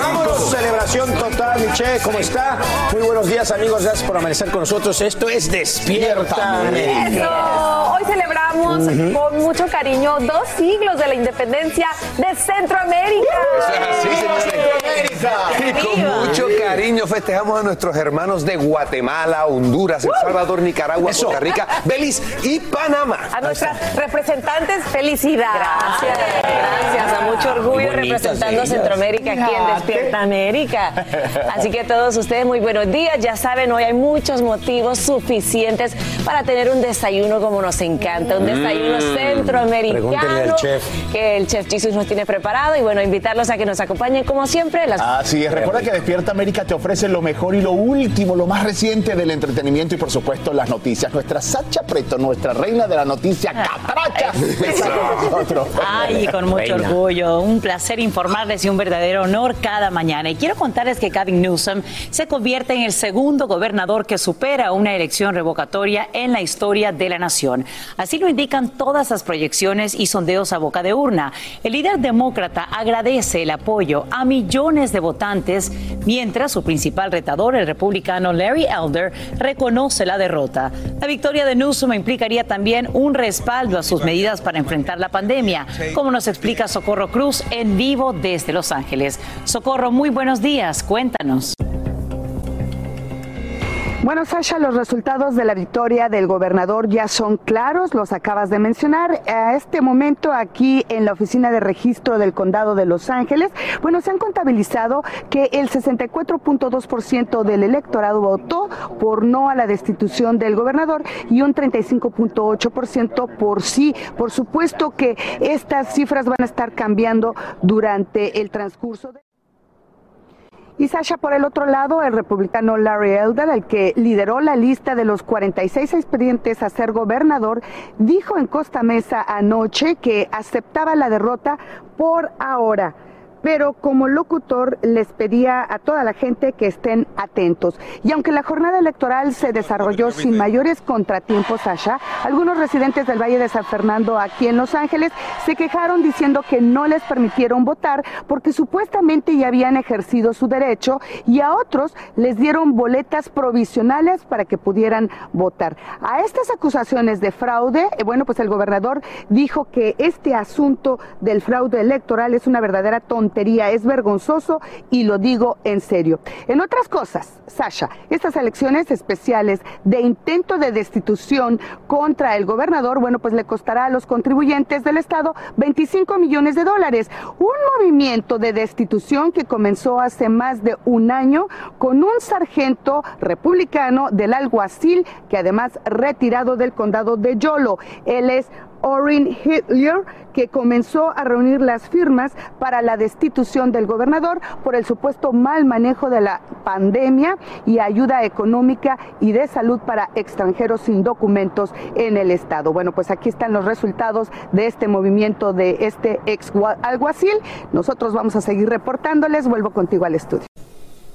Vamos, celebración total, Miche, ¿cómo está? Muy buenos días, amigos, gracias por amanecer con nosotros. Esto es Despierta. Eso. Hoy celebramos con mucho cariño dos siglos de la independencia de Centroamérica. Y con mucho cariño festejamos a nuestros hermanos de Guatemala, Honduras, El Salvador, Nicaragua, Eso. Costa Rica, Belice y Panamá. A nuestras representantes, felicidad. Gracias. Gracias. A mucho orgullo representando a. Centroamérica aquí en Despierta América. Así que todos ustedes, muy buenos días. Ya saben, hoy hay muchos motivos suficientes para tener un desayuno como nos encanta. Un desayuno centroamericano. Pregúntenle al chef. Que el chef Jesus nos tiene preparado. Y bueno, invitarlos a que nos acompañen como siempre. Las Así es, recuerda que Despierta América te ofrece lo mejor y lo último, lo más reciente del entretenimiento y por supuesto las noticias. Nuestra Sacha Preto, nuestra reina de la noticia catracha, está con nosotros. Ay, con mucho Reina. orgullo. Un placer informarles y un verdadero honor cada mañana. Y quiero contarles que Gavin Newsom se convierte en el segundo gobernador que supera una elección revocatoria en la historia de la nación. Así lo indican todas las proyecciones y sondeos a boca de urna. El líder demócrata agradece el apoyo a millones de votantes, mientras su principal retador, el republicano Larry Elder, reconoce la derrota. La victoria de Newsom implicaría también un respaldo a sus medidas para enfrentar la pandemia, como nos explica Socorro Cruz en vivo desde Los Ángeles. Socorro, muy buenos días, cuéntanos. Bueno, Sasha, los resultados de la victoria del gobernador ya son claros, los acabas de mencionar. A este momento, aquí en la oficina de registro del condado de Los Ángeles, bueno, se han contabilizado que el 64.2% del electorado votó por no a la destitución del gobernador y un 35.8% por sí. Por supuesto que estas cifras van a estar cambiando durante el transcurso de... Y Sasha, por el otro lado, el republicano Larry Elder, el que lideró la lista de los 46 expedientes a ser gobernador, dijo en Costa Mesa anoche que aceptaba la derrota por ahora. Pero como locutor les pedía a toda la gente que estén atentos. Y aunque la jornada electoral se desarrolló sin mayores contratiempos, Sasha, algunos residentes del Valle de San Fernando aquí en Los Ángeles se quejaron diciendo que no les permitieron votar porque supuestamente ya habían ejercido su derecho y a otros les dieron boletas provisionales para que pudieran votar. A estas acusaciones de fraude, eh, bueno, pues el gobernador dijo que este asunto del fraude electoral es una verdadera tontería, es vergonzoso y lo digo en serio. En otras cosas, Sasha, estas elecciones especiales de intento de destitución contra el gobernador, bueno, pues le costará a los contribuyentes del Estado 25 millones de dólares. Un movimiento de destitución que comenzó hace más de un año con un sargento republicano del alguacil que además retirado del condado de Yolo. Él es Orrin Hitler, que comenzó a reunir las firmas para la destitución del gobernador por el supuesto mal manejo de la pandemia y ayuda económica y de salud para extranjeros sin documentos en el estado. Bueno, pues aquí están los resultados de este movimiento de este ex alguacil. Nosotros vamos a seguir reportándoles. Vuelvo contigo al estudio.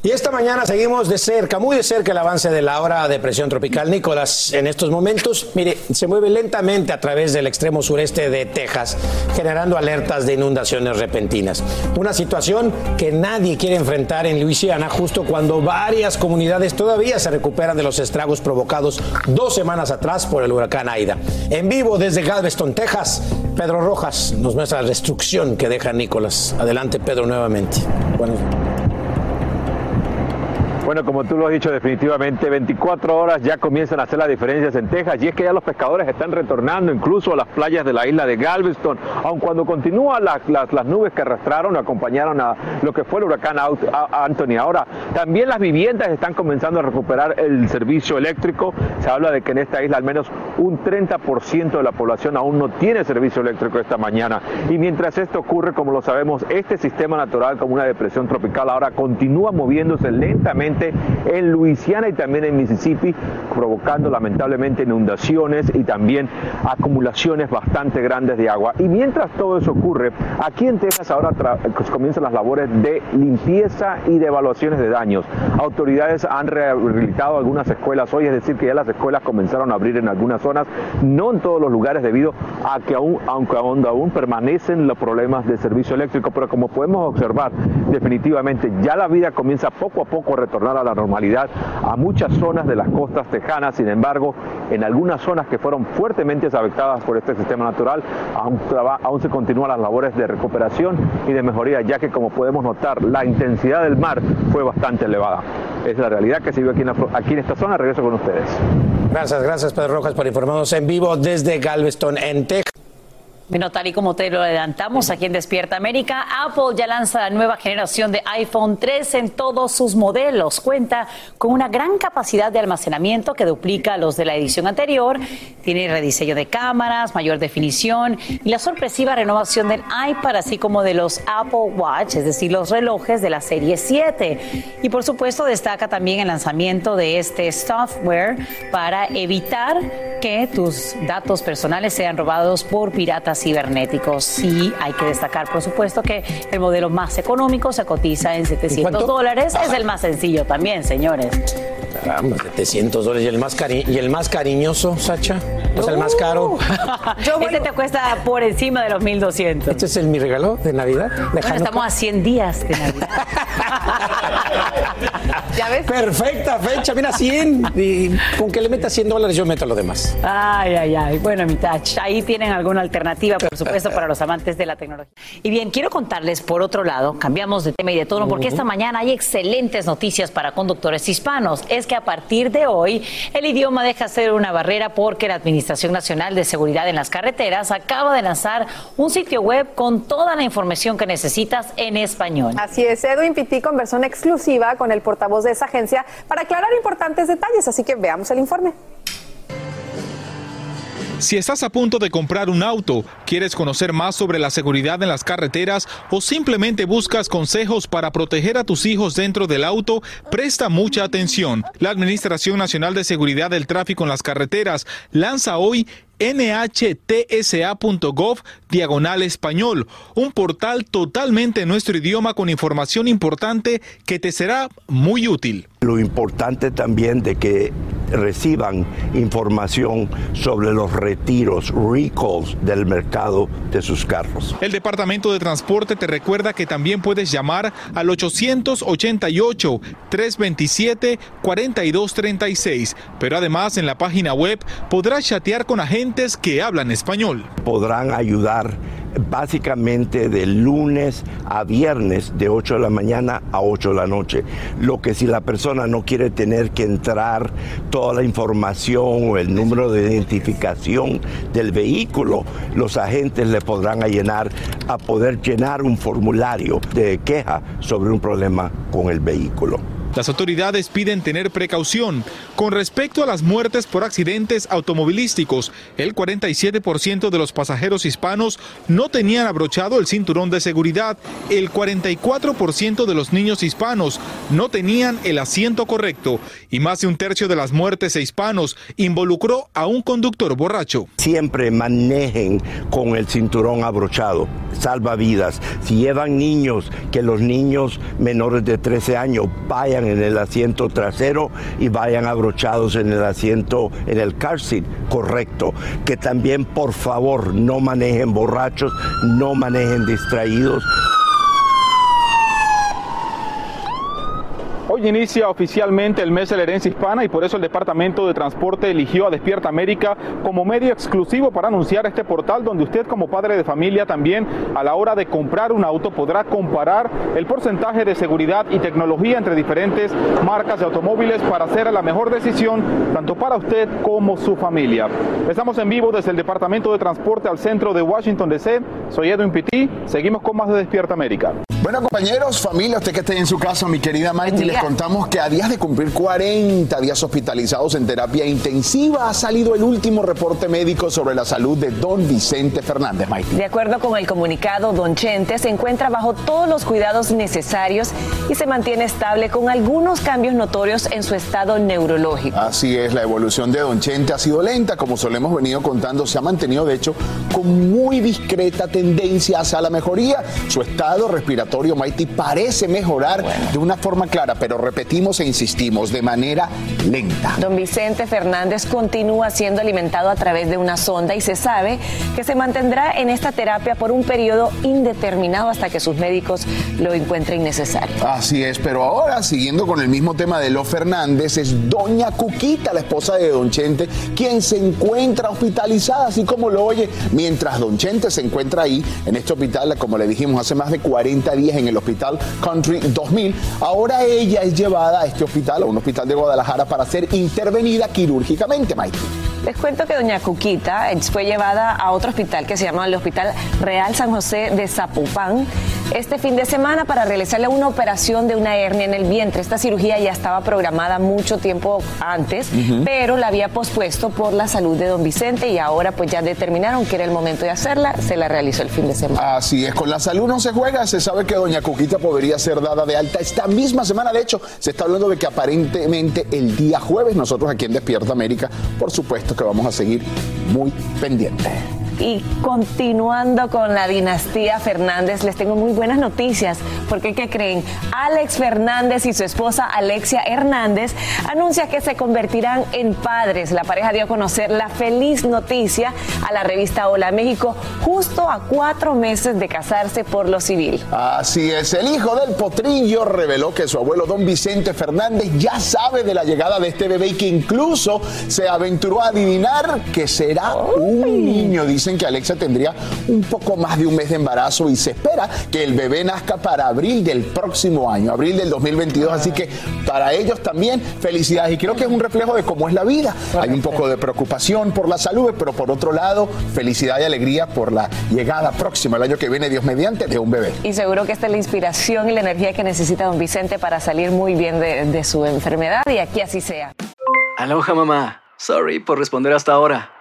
Y esta mañana seguimos de cerca, muy de cerca, el avance de la hora de presión tropical Nicolás. En estos momentos, mire, se mueve lentamente a través del extremo sureste de Texas, generando alertas de inundaciones repentinas. Una situación que nadie quiere enfrentar en Luisiana, justo cuando varias comunidades todavía se recuperan de los estragos provocados dos semanas atrás por el huracán Aida. En vivo desde Galveston, Texas, Pedro Rojas nos muestra la destrucción que deja Nicolás. Adelante, Pedro, nuevamente. Bueno, como tú lo has dicho, definitivamente 24 horas ya comienzan a hacer las diferencias en Texas y es que ya los pescadores están retornando incluso a las playas de la isla de Galveston, aun cuando continúan las, las, las nubes que arrastraron, acompañaron a lo que fue el huracán Anthony. Ahora, también las viviendas están comenzando a recuperar el servicio eléctrico. Se habla de que en esta isla al menos un 30% de la población aún no tiene servicio eléctrico esta mañana. Y mientras esto ocurre, como lo sabemos, este sistema natural como una depresión tropical ahora continúa moviéndose lentamente en Luisiana y también en Mississippi, provocando lamentablemente inundaciones y también acumulaciones bastante grandes de agua. Y mientras todo eso ocurre, aquí en Texas ahora pues, comienzan las labores de limpieza y de evaluaciones de daños. Autoridades han rehabilitado algunas escuelas hoy, es decir, que ya las escuelas comenzaron a abrir en algunas zonas, no en todos los lugares debido a que aún, aunque aún, aún permanecen los problemas de servicio eléctrico, pero como podemos observar, definitivamente ya la vida comienza poco a poco a retornar a la normalidad a muchas zonas de las costas tejanas. Sin embargo, en algunas zonas que fueron fuertemente afectadas por este sistema natural, aún, se continúan las labores de recuperación y de mejoría, ya que como podemos notar, la intensidad del mar fue bastante elevada. Es la realidad que se vive aquí en, aquí en esta zona. Regreso con ustedes. Gracias, gracias Pedro Rojas por informarnos en vivo desde Galveston, en Texas. Bueno, tal y como te lo adelantamos aquí en Despierta América, Apple ya lanza la nueva generación de iPhone 3 en todos sus modelos. Cuenta con una gran capacidad de almacenamiento que duplica los de la edición anterior. Tiene rediseño de cámaras, mayor definición y la sorpresiva renovación del iPad, así como de los Apple Watch, es decir, los relojes de la serie 7. Y por supuesto destaca también el lanzamiento de este software para evitar que tus datos personales sean robados por piratas cibernéticos. Sí, hay que destacar, por supuesto, que el modelo más económico se cotiza en 700 dólares. Es el más sencillo también, señores. Caramba, 700 dólares. ¿Y el más, cari ¿Y el más cariñoso, Sacha? ¿Es el más caro? este te cuesta por encima de los 1200. ¿Este es el, mi regalo de Navidad? estamos a 100 días de Navidad. ¿Ya ves? Perfecta fecha, mira, 100. Y con que le meta 100 dólares, yo meto lo demás. Ay, ay, ay. Bueno, mi touch. Ahí tienen alguna alternativa, por supuesto, para los amantes de la tecnología. Y bien, quiero contarles, por otro lado, cambiamos de tema y de tono, porque esta mañana hay excelentes noticias para conductores hispanos. Es que a partir de hoy, el idioma deja ser una barrera porque la Administración Nacional de Seguridad en las Carreteras acaba de lanzar un sitio web con toda la información que necesitas en español. Así es, Edwin Pitti conversó en exclusiva con el portavoz de esa agencia para aclarar importantes detalles, así que veamos el informe. Si estás a punto de comprar un auto, quieres conocer más sobre la seguridad en las carreteras o simplemente buscas consejos para proteger a tus hijos dentro del auto, presta mucha atención. La Administración Nacional de Seguridad del Tráfico en las Carreteras lanza hoy nhtsa.gov diagonal español, un portal totalmente en nuestro idioma con información importante que te será muy útil. Lo importante también de que reciban información sobre los retiros, recalls del mercado de sus carros. El Departamento de Transporte te recuerda que también puedes llamar al 888-327-4236, pero además en la página web podrás chatear con agentes que hablan español. Podrán ayudar básicamente de lunes a viernes de 8 de la mañana a 8 de la noche. Lo que si la persona no quiere tener que entrar toda la información o el número de identificación del vehículo, los agentes le podrán llenar a poder llenar un formulario de queja sobre un problema con el vehículo. Las autoridades piden tener precaución. Con respecto a las muertes por accidentes automovilísticos, el 47% de los pasajeros hispanos no tenían abrochado el cinturón de seguridad. El 44% de los niños hispanos no tenían el asiento correcto. Y más de un tercio de las muertes de hispanos involucró a un conductor borracho. Siempre manejen con el cinturón abrochado. Salva vidas. Si llevan niños, que los niños menores de 13 años vayan en el asiento trasero y vayan abrochados en el asiento, en el car seat correcto. Que también, por favor, no manejen borrachos, no manejen distraídos. Hoy inicia oficialmente el mes de la herencia hispana y por eso el Departamento de Transporte eligió a Despierta América como medio exclusivo para anunciar este portal donde usted como padre de familia también a la hora de comprar un auto podrá comparar el porcentaje de seguridad y tecnología entre diferentes marcas de automóviles para hacer la mejor decisión tanto para usted como su familia. Estamos en vivo desde el Departamento de Transporte al centro de Washington DC. Soy Edwin Pitti. Seguimos con más de Despierta América. Bueno, compañeros, familia, usted que esté en su casa, mi querida Maite, les contamos que a días de cumplir 40 días hospitalizados en terapia intensiva ha salido el último reporte médico sobre la salud de don Vicente Fernández. Maite. De acuerdo con el comunicado, don Chente se encuentra bajo todos los cuidados necesarios y se mantiene estable con algunos cambios notorios en su estado neurológico. Así es, la evolución de don Chente ha sido lenta, como solemos venido contando, se ha mantenido de hecho con muy discreta tendencia hacia la mejoría. Su estado respiratorio Mighty parece mejorar de una forma clara, pero repetimos e insistimos, de manera lenta. Don Vicente Fernández continúa siendo alimentado a través de una sonda y se sabe que se mantendrá en esta terapia por un periodo indeterminado hasta que sus médicos lo encuentren necesario. Así es, pero ahora, siguiendo con el mismo tema de los Fernández, es doña Cuquita, la esposa de don Chente, quien se encuentra hospitalizada, así como lo oye, mientras don Chente se encuentra ahí, en este hospital, como le dijimos, hace más de 40 días en el Hospital Country 2000. Ahora ella es llevada a este hospital, a un hospital de Guadalajara, para ser intervenida quirúrgicamente, Mike. Les cuento que doña Cuquita fue llevada a otro hospital que se llama el Hospital Real San José de Zapopan este fin de semana para realizarle una operación de una hernia en el vientre. Esta cirugía ya estaba programada mucho tiempo antes, pero la había pospuesto por la salud de don Vicente y ahora pues ya determinaron que era el momento de hacerla, se la realizó el fin de semana. Así es, con la salud no se juega, se sabe que doña Cuquita podría ser dada de alta esta misma semana, de hecho se está hablando de que aparentemente el día jueves nosotros aquí en Despierta América, por supuesto que vamos a seguir muy pendientes. Y continuando con la dinastía Fernández, les tengo muy buenas noticias, porque ¿qué creen? Alex Fernández y su esposa Alexia Hernández anuncian que se convertirán en padres. La pareja dio a conocer la feliz noticia a la revista Hola México justo a cuatro meses de casarse por lo civil. Así es, el hijo del potrillo reveló que su abuelo don Vicente Fernández ya sabe de la llegada de este bebé y que incluso se aventuró a adivinar que será un niño, dicen que Alexa tendría un poco más de un mes de embarazo y se espera que el bebé nazca para abril del próximo año, abril del 2022. Así que para ellos también felicidades. Y creo que es un reflejo de cómo es la vida. Hay un poco de preocupación por la salud, pero por otro lado, felicidad y alegría por la llegada próxima, el año que viene, Dios mediante, de un bebé. Y seguro que esta es la inspiración y la energía que necesita don Vicente para salir muy bien de, de su enfermedad y aquí así sea. Aloha mamá. Sorry por responder hasta ahora.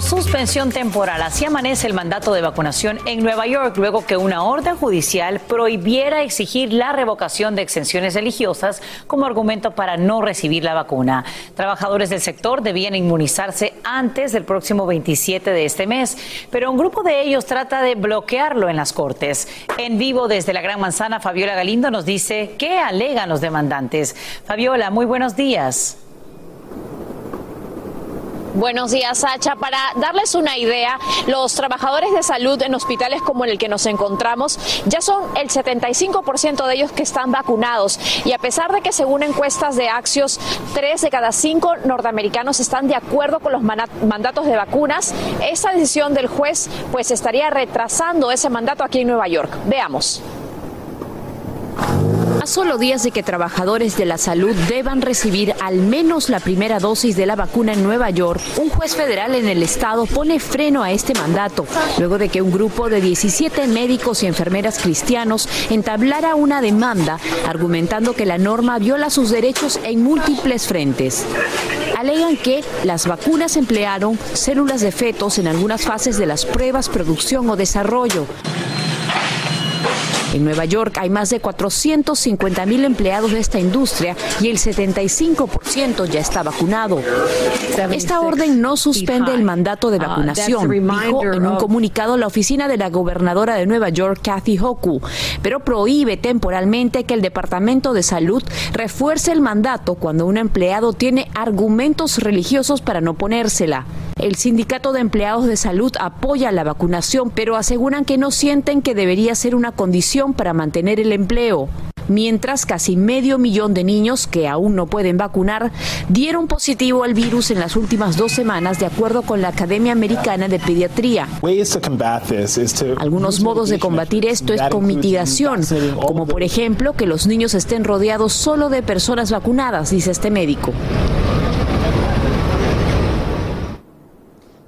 Suspensión temporal, así amanece el mandato de vacunación en Nueva York luego que una orden judicial prohibiera exigir la revocación de exenciones religiosas como argumento para no recibir la vacuna. Trabajadores del sector debían inmunizarse antes del próximo 27 de este mes, pero un grupo de ellos trata de bloquearlo en las cortes. En vivo desde la Gran Manzana, Fabiola Galindo nos dice qué alegan los demandantes. Fabiola, muy buenos días. Buenos días, Sacha. Para darles una idea, los trabajadores de salud en hospitales como el que nos encontramos ya son el 75% de ellos que están vacunados. Y a pesar de que según encuestas de Axios, tres de cada cinco norteamericanos están de acuerdo con los mandatos de vacunas, esta decisión del juez pues estaría retrasando ese mandato aquí en Nueva York. Veamos. A solo días de que trabajadores de la salud deban recibir al menos la primera dosis de la vacuna en Nueva York, un juez federal en el estado pone freno a este mandato, luego de que un grupo de 17 médicos y enfermeras cristianos entablara una demanda argumentando que la norma viola sus derechos en múltiples frentes. Alegan que las vacunas emplearon células de fetos en algunas fases de las pruebas, producción o desarrollo. En Nueva York hay más de 450 mil empleados de esta industria y el 75% ya está vacunado. Esta orden no suspende el mandato de vacunación, dijo en un comunicado la oficina de la gobernadora de Nueva York, Kathy Hoku, pero prohíbe temporalmente que el Departamento de Salud refuerce el mandato cuando un empleado tiene argumentos religiosos para no ponérsela. El sindicato de empleados de salud apoya la vacunación, pero aseguran que no sienten que debería ser una condición para mantener el empleo. Mientras casi medio millón de niños que aún no pueden vacunar dieron positivo al virus en las últimas dos semanas, de acuerdo con la Academia Americana de Pediatría. Algunos modos de combatir esto es con mitigación, como por ejemplo que los niños estén rodeados solo de personas vacunadas, dice este médico.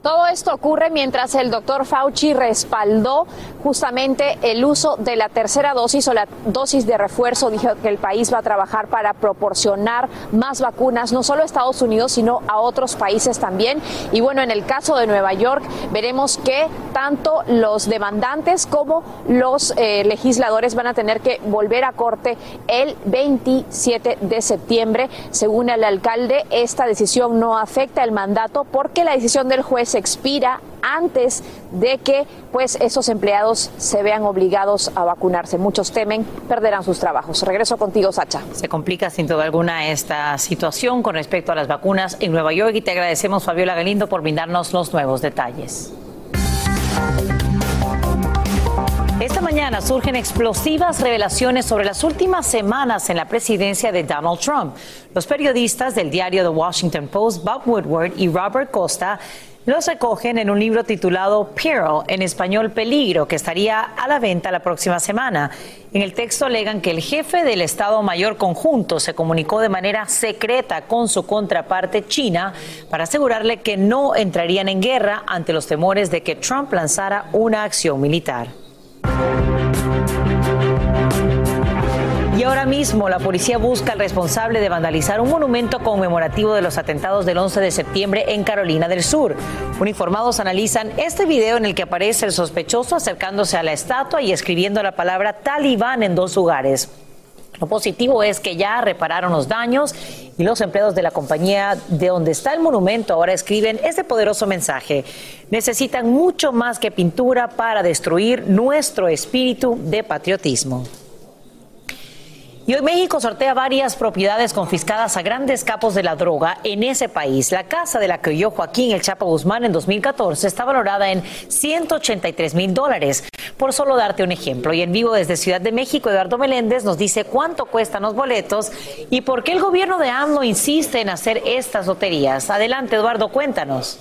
Todo esto ocurre mientras el doctor Fauci respaldó justamente el uso de la tercera dosis o la dosis de refuerzo. Dijo que el país va a trabajar para proporcionar más vacunas, no solo a Estados Unidos, sino a otros países también. Y bueno, en el caso de Nueva York, veremos que tanto los demandantes como los eh, legisladores van a tener que volver a corte el 27 de septiembre. Según el alcalde, esta decisión no afecta el mandato porque la decisión del juez expira antes de que pues esos empleados se vean obligados a vacunarse. Muchos temen perderán sus trabajos. Regreso contigo, Sacha. Se complica sin duda alguna esta situación con respecto a las vacunas en Nueva York y te agradecemos, Fabiola Galindo, por brindarnos los nuevos detalles. Esta mañana surgen explosivas revelaciones sobre las últimas semanas en la presidencia de Donald Trump. Los periodistas del diario The Washington Post, Bob Woodward y Robert Costa, los recogen en un libro titulado Peril, en español Peligro, que estaría a la venta la próxima semana. En el texto alegan que el jefe del Estado Mayor Conjunto se comunicó de manera secreta con su contraparte China para asegurarle que no entrarían en guerra ante los temores de que Trump lanzara una acción militar. Ahora mismo la policía busca al responsable de vandalizar un monumento conmemorativo de los atentados del 11 de septiembre en Carolina del Sur. Uniformados analizan este video en el que aparece el sospechoso acercándose a la estatua y escribiendo la palabra talibán en dos lugares. Lo positivo es que ya repararon los daños y los empleados de la compañía de donde está el monumento ahora escriben este poderoso mensaje. Necesitan mucho más que pintura para destruir nuestro espíritu de patriotismo. Y hoy México sortea varias propiedades confiscadas a grandes capos de la droga en ese país. La casa de la que huyó Joaquín El Chapo Guzmán en 2014 está valorada en 183 mil dólares. Por solo darte un ejemplo. Y en vivo desde Ciudad de México, Eduardo Meléndez nos dice cuánto cuestan los boletos y por qué el gobierno de AMLO insiste en hacer estas loterías. Adelante, Eduardo, cuéntanos.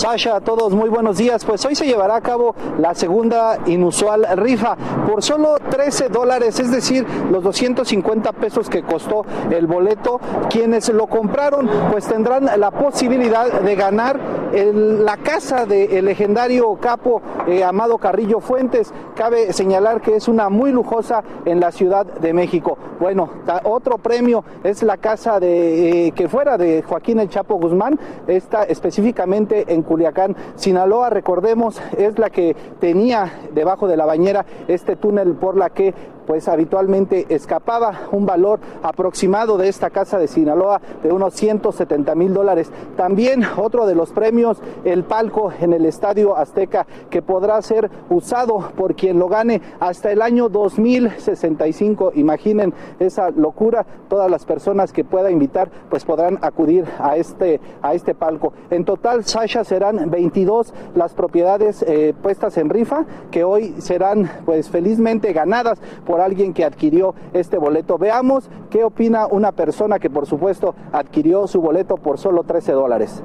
Sasha, a todos muy buenos días. Pues hoy se llevará a cabo la segunda inusual rifa por solo 13 dólares, es decir, los 250 pesos que costó el boleto. Quienes lo compraron pues tendrán la posibilidad de ganar la casa del legendario capo eh, Amado Carrillo Fuentes. Cabe señalar que es una muy lujosa en la Ciudad de México. Bueno, otro premio es la casa de eh, que fuera de Joaquín El Chapo Guzmán, está específicamente en Culiacán, Sinaloa, recordemos, es la que tenía debajo de la bañera este túnel por la que pues habitualmente escapaba un valor aproximado de esta casa de Sinaloa de unos 170 mil dólares. También otro de los premios, el palco en el Estadio Azteca, que podrá ser usado por quien lo gane hasta el año 2065. Imaginen esa locura, todas las personas que pueda invitar pues podrán acudir a este, a este palco. En total, Sasha, serán 22 las propiedades eh, puestas en rifa que hoy serán pues felizmente ganadas por alguien que adquirió este boleto. Veamos qué opina una persona que por supuesto adquirió su boleto por solo 13 dólares.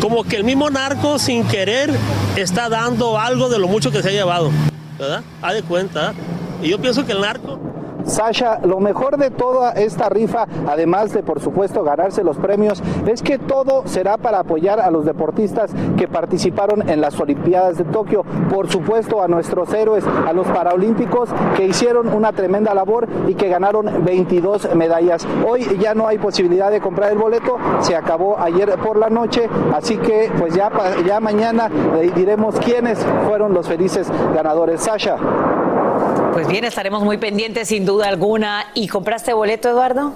Como que el mismo narco sin querer está dando algo de lo mucho que se ha llevado, ¿verdad? Ha de cuenta. Y yo pienso que el narco Sasha, lo mejor de toda esta rifa, además de por supuesto ganarse los premios, es que todo será para apoyar a los deportistas que participaron en las Olimpiadas de Tokio. Por supuesto a nuestros héroes, a los Paralímpicos que hicieron una tremenda labor y que ganaron 22 medallas. Hoy ya no hay posibilidad de comprar el boleto, se acabó ayer por la noche, así que pues ya, ya mañana diremos quiénes fueron los felices ganadores. Sasha. Pues bien, estaremos muy pendientes sin duda alguna. ¿Y compraste boleto, Eduardo?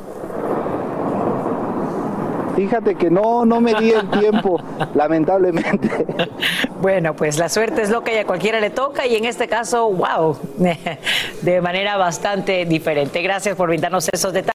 Fíjate que no, no me di el tiempo, lamentablemente. Bueno, pues la suerte es loca y a cualquiera le toca y en este caso, wow, de manera bastante diferente. Gracias por brindarnos esos detalles.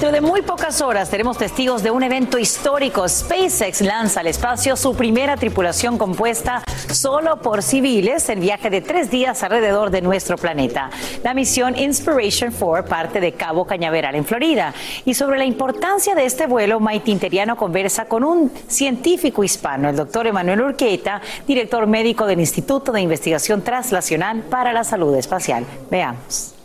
Dentro de muy pocas horas seremos testigos de un evento histórico. SpaceX lanza al espacio su primera tripulación compuesta solo por civiles en viaje de tres días alrededor de nuestro planeta. La misión Inspiration 4 parte de Cabo Cañaveral en Florida. Y sobre la importancia de este vuelo, Maite Interiano conversa con un científico hispano, el doctor Emanuel Urqueta, director médico del Instituto de Investigación Translacional para la Salud Espacial. Veamos.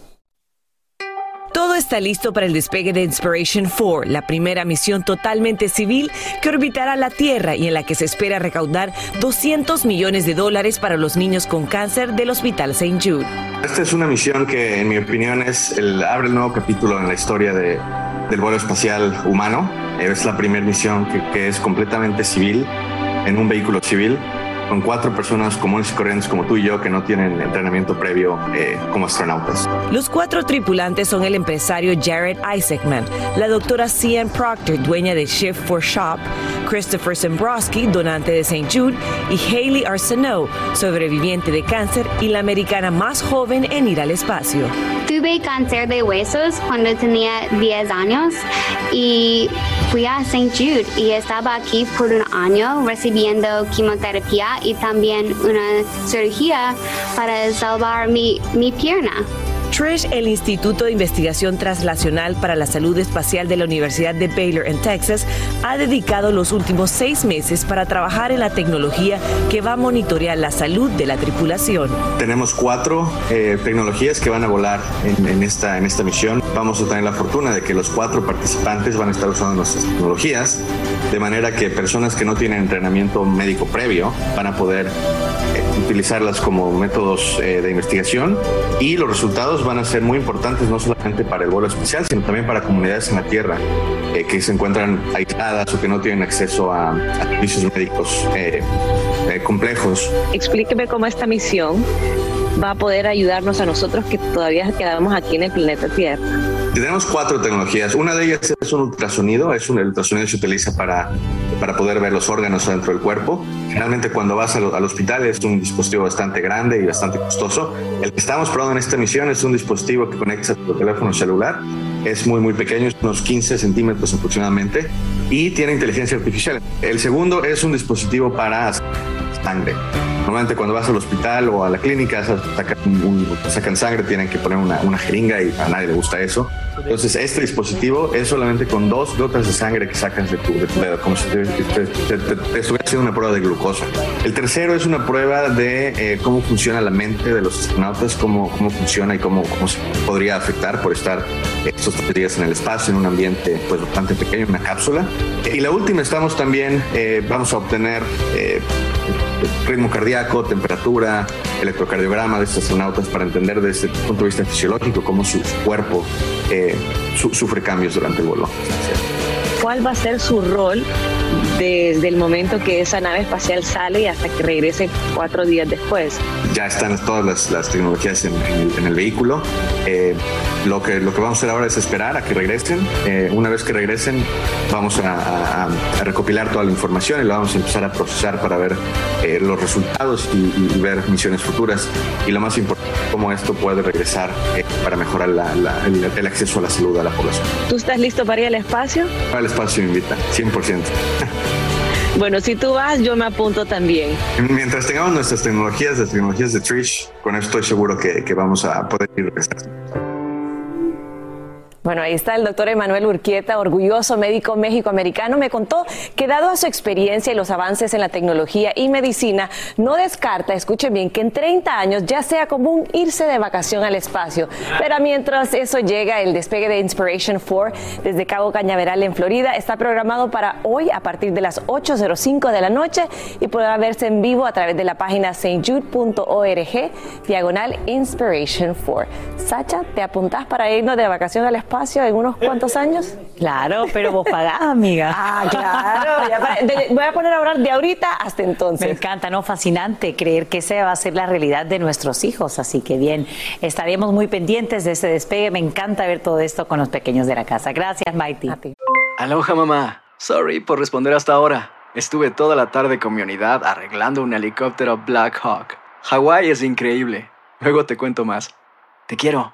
Todo está listo para el despegue de Inspiration 4, la primera misión totalmente civil que orbitará la Tierra y en la que se espera recaudar 200 millones de dólares para los niños con cáncer del Hospital St. Jude. Esta es una misión que, en mi opinión, es abre el nuevo capítulo en la historia de, del vuelo espacial humano. Es la primera misión que es completamente civil, en un vehículo civil con cuatro personas comunes y corrientes como tú y yo que no tienen entrenamiento previo eh, como astronautas. Los cuatro tripulantes son el empresario Jared Isaacman, la doctora Cian Proctor, dueña de Shift for Shop, Christopher Zembrowski, donante de St. Jude, y Hayley Arsenault, sobreviviente de cáncer y la americana más joven en ir al espacio. Tuve cáncer de huesos cuando tenía 10 años y fui a St. Jude y estaba aquí por un año recibiendo quimioterapia y también una cirugía para salvar mi, mi pierna. Trish, el Instituto de Investigación Translacional para la Salud Espacial de la Universidad de Baylor en Texas, ha dedicado los últimos seis meses para trabajar en la tecnología que va a monitorear la salud de la tripulación. Tenemos cuatro eh, tecnologías que van a volar en, esta, en esta misión. Vamos a tener la fortuna de que los cuatro participantes van a estar usando nuestras tecnologías, de manera que personas que no tienen entrenamiento médico previo van a poder utilizarlas como métodos eh, de investigación y los resultados van a ser muy importantes no solamente para el vuelo espacial, sino también para comunidades en la Tierra eh, que se encuentran aisladas o que no tienen acceso a, servicios médicos eh, complejos. Explíqueme cómo esta misión va a poder ayudarnos a nosotros que todavía quedamos aquí en el planeta Tierra. Tenemos cuatro tecnologías. Una de ellas es un ultrasonido. Es un, el ultrasonido se utiliza para, para poder ver los órganos dentro del cuerpo. Generalmente cuando vas al, al hospital es un dispositivo bastante grande y bastante costoso. El que estamos probando en esta misión es un dispositivo que conecta a tu teléfono celular. Es muy, muy pequeño, es unos 15 centímetros aproximadamente y tiene inteligencia artificial. El segundo es un dispositivo para sangre. Normalmente cuando vas al hospital o a la clínica sacan, un- sacan sangre, tienen que poner una, una jeringa y a nadie le gusta eso. Entonces este dispositivo es solamente con dos gotas de sangre que sacas de tu, de tu dedo, como si te, te, te- te- estuviera haciendo una prueba de glucosa. El tercero es una prueba de eh, cómo funciona la mente de los astronautas, cómo, cómo funciona y cómo, cómo se podría afectar por estar estos tres días en el espacio, en un ambiente pues bastante pequeño, una cápsula. Y la última estamos también, eh, vamos a obtener eh, ritmo cardíaco, temperatura, electrocardiograma de estos astronautas para entender desde el punto de vista fisiológico cómo su cuerpo eh, su- sufre cambios durante el vuelo. ¿Cuál va a ser su rol desde el momento que esa nave espacial sale y hasta que regrese cuatro días después? Ya están todas las, las tecnologías en, en el, en el vehículo. Eh, lo, que, lo que vamos a hacer ahora es esperar a que regresen. Eh, una vez que regresen, vamos a, a- a recopilar toda la información y la vamos a empezar a procesar para ver eh, los resultados y, y- y ver misiones futuras. Y lo más importante, cómo esto puede regresar eh, para mejorar la- la- el, el acceso a la salud a la población. ¿Tú estás listo para ir al espacio? Para el espacio me invita, 100%. Bueno, si tú vas, yo me apunto también. Mientras tengamos nuestras tecnologías, las tecnologías de Trish, con eso estoy seguro que, que vamos a poder ir regresando. Bueno, ahí está el doctor Emanuel Urquieta, orgulloso médico méxico-americano. Me contó que dado a su experiencia y los avances en la tecnología y medicina, no descarta, escuchen bien, que en 30 años ya sea común irse de vacación al espacio. Pero mientras eso llega, el despegue de Inspiration 4 desde Cabo Cañaveral en Florida está programado para hoy a partir de las 8.05 de la noche y podrá verse en vivo a través de la página stjude.org, diagonal Inspiration 4. Sacha, ¿te apuntás para irnos de vacación al espacio en unos cuantos años? Claro, pero vos pagás, amiga. Ah, claro. Ya para- de- voy a poner a hablar de ahorita hasta entonces. Me encanta, ¿no? Fascinante creer que esa va a ser la realidad de nuestros hijos. Así que bien, estaremos muy pendientes de ese despegue. Me encanta ver todo esto con los pequeños de la casa. Gracias, Maiti. Aloha mamá. Sorry por responder hasta ahora. Estuve toda la tarde con mi unidad arreglando un helicóptero Black Hawk. Hawái es increíble. Luego te cuento más. Te quiero.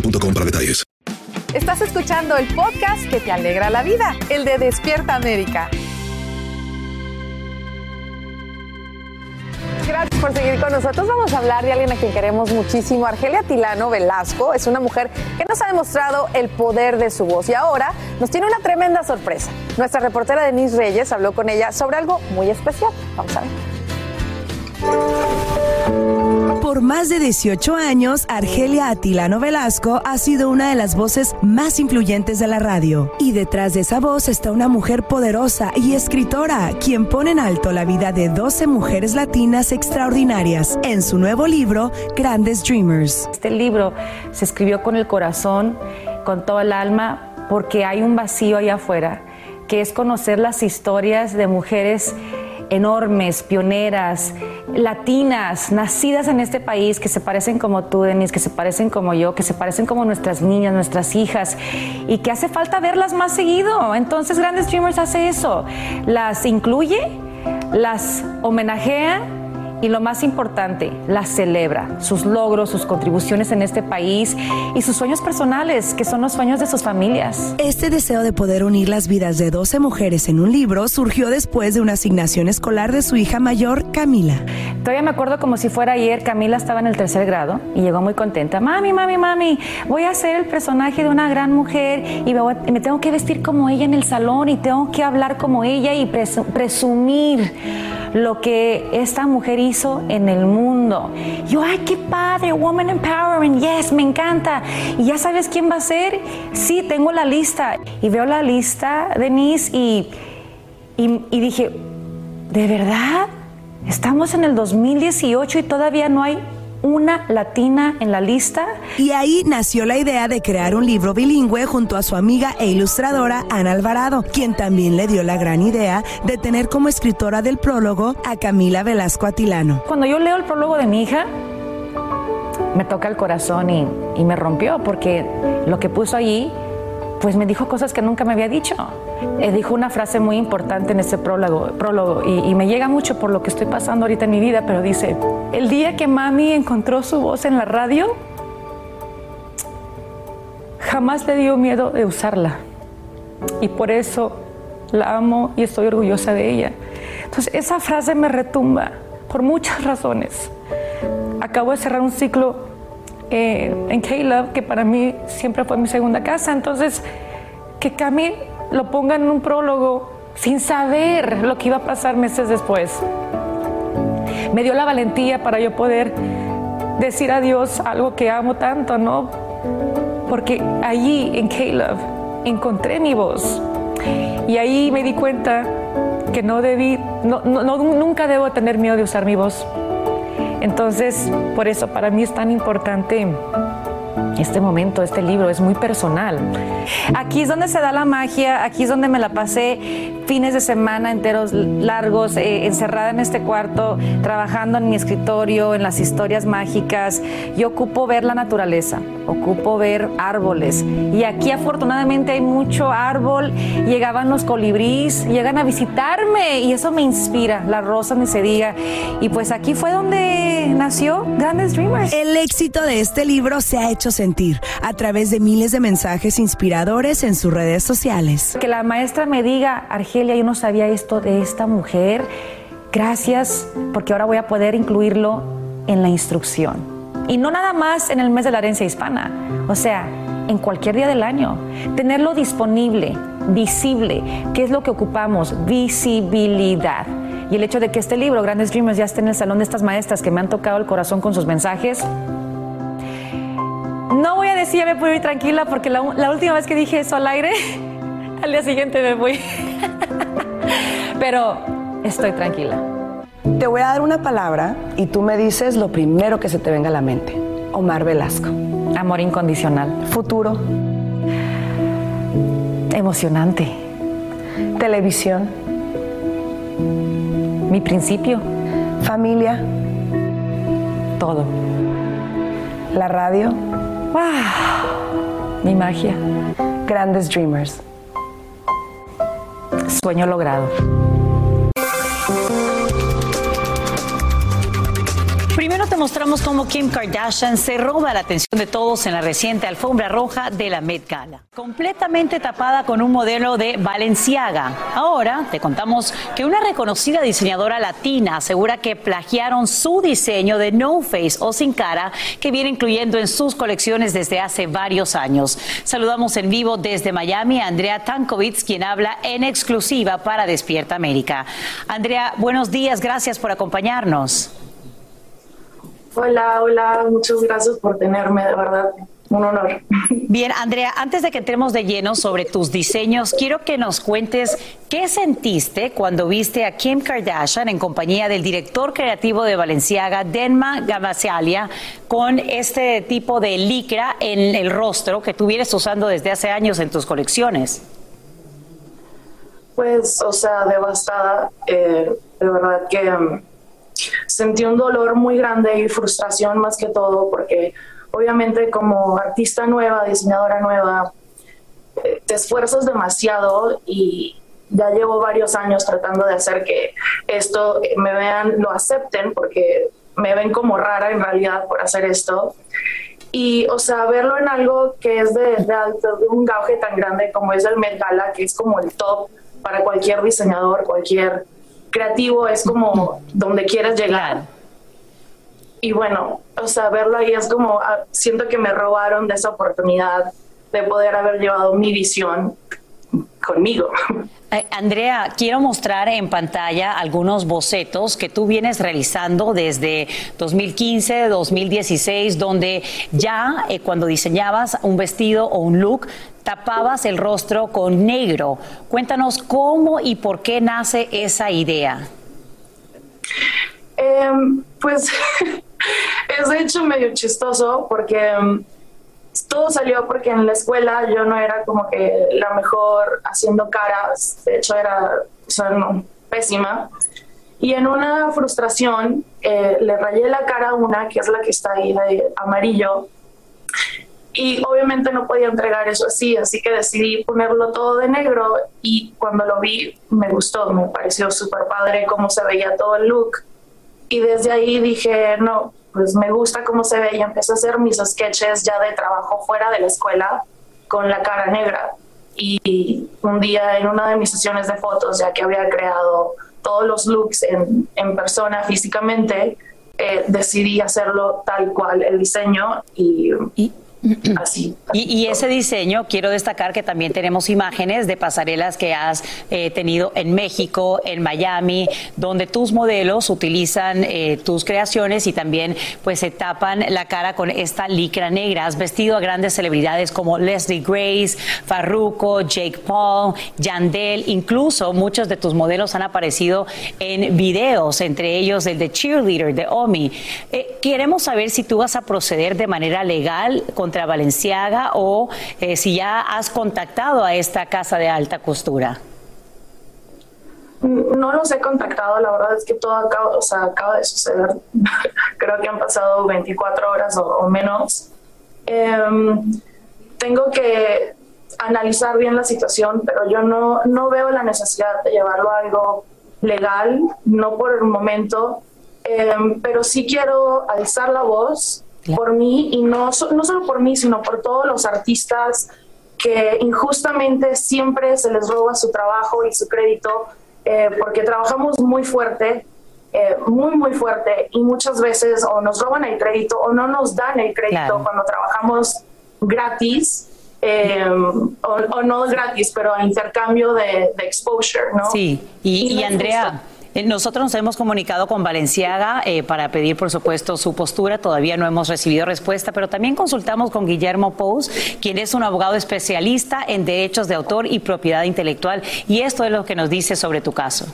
detalles. Estás escuchando el podcast que te alegra la vida, el de Despierta América. Gracias por seguir con nosotros. Vamos a hablar de alguien a quien queremos muchísimo. Argelia Tilano Velasco es una mujer que nos ha demostrado el poder de su voz y ahora nos tiene una tremenda sorpresa. Nuestra reportera Denise Reyes habló con ella sobre algo muy especial. Vamos a ver. Por más de 18 años, Argelia Atilano Velasco ha sido una de las voces más influyentes de la radio. Y detrás de esa voz está una mujer poderosa y escritora, quien pone en alto la vida de 12 mujeres latinas extraordinarias en su nuevo libro, Grandes Dreamers. Este libro se escribió con el corazón, con todo el alma, porque hay un vacío allá afuera, que es conocer las historias de mujeres enormes, pioneras, latinas, nacidas en este país, que se parecen como tú, Denise, que se parecen como yo, que se parecen como nuestras niñas, nuestras hijas, y que hace falta verlas más seguido. Entonces Grandes Dreamers hace eso, las incluye, las homenajea y lo más importante, la celebra, sus logros, sus contribuciones en este país y sus sueños personales, que son los sueños de sus familias. Este deseo de poder unir las vidas de 12 mujeres en un libro surgió después de una asignación escolar de su hija mayor, Camila. Todavía me acuerdo como si fuera ayer, Camila estaba en el tercer grado y llegó muy contenta. Mami, mami, mami, voy a ser el personaje de una gran mujer y me, tengo que vestir como ella en el salón y tengo que hablar como ella y presumir lo que esta mujer hizo en el mundo. Yo, ay, qué padre, Woman Empowerment, yes, me encanta. ¿Y ya sabes quién va a ser? Sí, tengo la lista. Y veo la lista, Denise, y, y, y dije, ¿de verdad? Estamos en el 2018 y todavía no hay una latina en la lista. Y ahí nació la idea de crear un libro bilingüe junto a su amiga e ilustradora Ana Alvarado, quien también le dio la gran idea de tener como escritora del prólogo a Camila Velasco Atilano. Cuando yo leo el prólogo de mi hija, me toca el corazón y, y me rompió porque lo que puso allí pues me dijo cosas que nunca me había dicho. Eh, dijo una frase muy importante en ese prólogo, y, y, me llega mucho por lo que estoy pasando ahorita en mi vida, pero dice, el día que mami encontró su voz en la radio, jamás le dio miedo de usarla. Y por eso la amo y estoy orgullosa de ella. Entonces esa frase me retumba por muchas razones. Acabo de cerrar un ciclo eh, en Caleb, que para mí siempre fue mi segunda casa. Entonces, que Cami lo ponga en un prólogo sin saber lo que iba a pasar meses después. Me dio la valentía para yo poder decir a Dios algo que amo tanto, ¿no? Porque allí en Caleb encontré mi voz. Y ahí me di cuenta que no debí, no, no, nunca debo tener miedo de usar mi voz. Entonces, por eso para mí es tan importante este momento, este libro es muy personal. Aquí es donde se da la magia, aquí es donde me la pasé fines de semana enteros largos, eh, encerrada en este cuarto, trabajando en mi escritorio, en las historias mágicas. Yo ocupo ver la naturaleza, ocupo ver árboles. Y aquí afortunadamente hay mucho árbol, llegaban los colibríes, llegan a visitarme y eso me inspira, la rosa ni se diga. Y pues aquí fue donde nació Grandes Dreamers. El éxito de este libro se ha hecho sentir a través de miles de mensajes inspiradores en sus redes sociales. Que la maestra me diga, Argelia, yo no sabía esto de esta mujer. Gracias, porque ahora voy a poder incluirlo en la instrucción. Y no nada más en el mes de la herencia hispana, o sea, en cualquier día del año. Tenerlo disponible, visible, ¿qué es lo que ocupamos? Visibilidad. Y el hecho de que este libro, Grandes Dreamers, ya esté en el salón de estas maestras que me han tocado el corazón con sus mensajes, no voy a decir ya me puedo ir tranquila porque la última vez que dije eso al aire, al día siguiente me fui. Pero estoy tranquila. Te voy a dar una palabra y tú me dices lo primero que se te venga a la mente. Omar Velasco. Amor incondicional. Futuro. Emocionante. Televisión. Mi principio. Familia. Todo. La radio. Mi magia. Grandes Dreamers. Sueño logrado. Primero te mostramos cómo Kim Kardashian se roba la atención de todos en la reciente alfombra roja de la Met Gala. Completamente tapada con un modelo de Balenciaga. Ahora te contamos que una reconocida diseñadora latina asegura que plagiaron su diseño de No Face o Sin Cara que viene incluyendo en sus colecciones desde hace varios años. Saludamos en vivo desde Miami a Andrea Tankovitz, quien habla en exclusiva para Despierta América. Andrea, buenos días, gracias por acompañarnos. Hola, hola, muchas gracias por tenerme, de verdad. Un honor. Bien, Andrea, antes de que entremos de lleno sobre tus diseños, quiero que nos cuentes qué sentiste cuando viste a Kim Kardashian en compañía del director creativo de Valenciaga, Denma Gavasalia, con este tipo de licra en el rostro que tú vienes usando desde hace años en tus colecciones. Pues, o sea, devastada. Eh, de verdad que mm, sentí un dolor muy grande y frustración más que todo, porque obviamente como artista nueva, diseñadora nueva, eh, te esfuerzas demasiado y ya llevo varios años tratando de hacer que esto me vean, lo acepten, porque me ven como rara en realidad por hacer esto. Y, o sea, verlo en algo que es de, de, de un gauge tan grande como es el Met Gala, que es como el top para cualquier diseñador, cualquier creativo, es como donde quieres llegar. Y bueno, o sea, verlo ahí es como, ah, siento que me robaron de esa oportunidad de poder haber llevado mi visión conmigo. Eh, Andrea, quiero mostrar en pantalla algunos bocetos que tú vienes realizando desde 2015, 2016, donde ya eh, cuando diseñabas un vestido o un look, tapabas el rostro con negro. Cuéntanos cómo y por qué nace esa idea. Em, pues es de hecho medio chistoso porque em, todo salió porque en la escuela yo no era como que la mejor haciendo caras, de hecho era pésima. Y en una frustración eh, le rayé la cara a una, que es la que está ahí amarillo, y obviamente no podía entregar eso así, así que decidí ponerlo todo de negro y cuando lo vi me gustó, me pareció súper padre cómo se veía todo el look. Y desde ahí dije, no, pues me gusta cómo se ve y empecé a hacer mis sketches ya de trabajo fuera de la escuela con la cara negra. Y un día en una de mis sesiones de fotos, ya que había creado todos los looks en, en persona físicamente, eh, decidí hacerlo tal cual el diseño y, ¿Y? Así. Y, ese diseño, quiero destacar que también tenemos imágenes de pasarelas que has eh, tenido en México, en Miami, donde tus modelos utilizan eh, tus creaciones y también pues se tapan la cara con esta licra negra. Has vestido a grandes celebridades como Leslie Grace, Farruko, Jake Paul, Yandel, incluso muchos de tus modelos han aparecido en videos, entre ellos el de Cheerleader, de Omi. Eh, queremos saber si tú vas a proceder de manera legal con Valenciaga o eh, si ya has contactado a esta casa de alta costura. No los he contactado, la verdad es que todo acaba, de suceder. Creo que han pasado 24 horas o, menos. Em, tengo que analizar bien la situación, pero yo no, no veo la necesidad de llevarlo a algo legal, no por el momento, em, pero sí quiero alzar la voz por mí y no, no solo por mí, sino por todos los artistas que injustamente siempre se les roba su trabajo y su crédito eh, porque trabajamos muy fuerte, eh, muy, muy fuerte y muchas veces o nos roban el crédito o no nos dan el crédito cuando trabajamos gratis. Eh, o, no gratis, pero a intercambio de, exposure, ¿no? Sí, y, Andrea, nosotros nos hemos comunicado con Valenciaga eh, para pedir, por supuesto, su postura. Todavía no hemos recibido respuesta, pero también consultamos con Guillermo Pous, quien es un abogado especialista en derechos de autor y propiedad intelectual. Y esto es lo que nos dice sobre tu caso.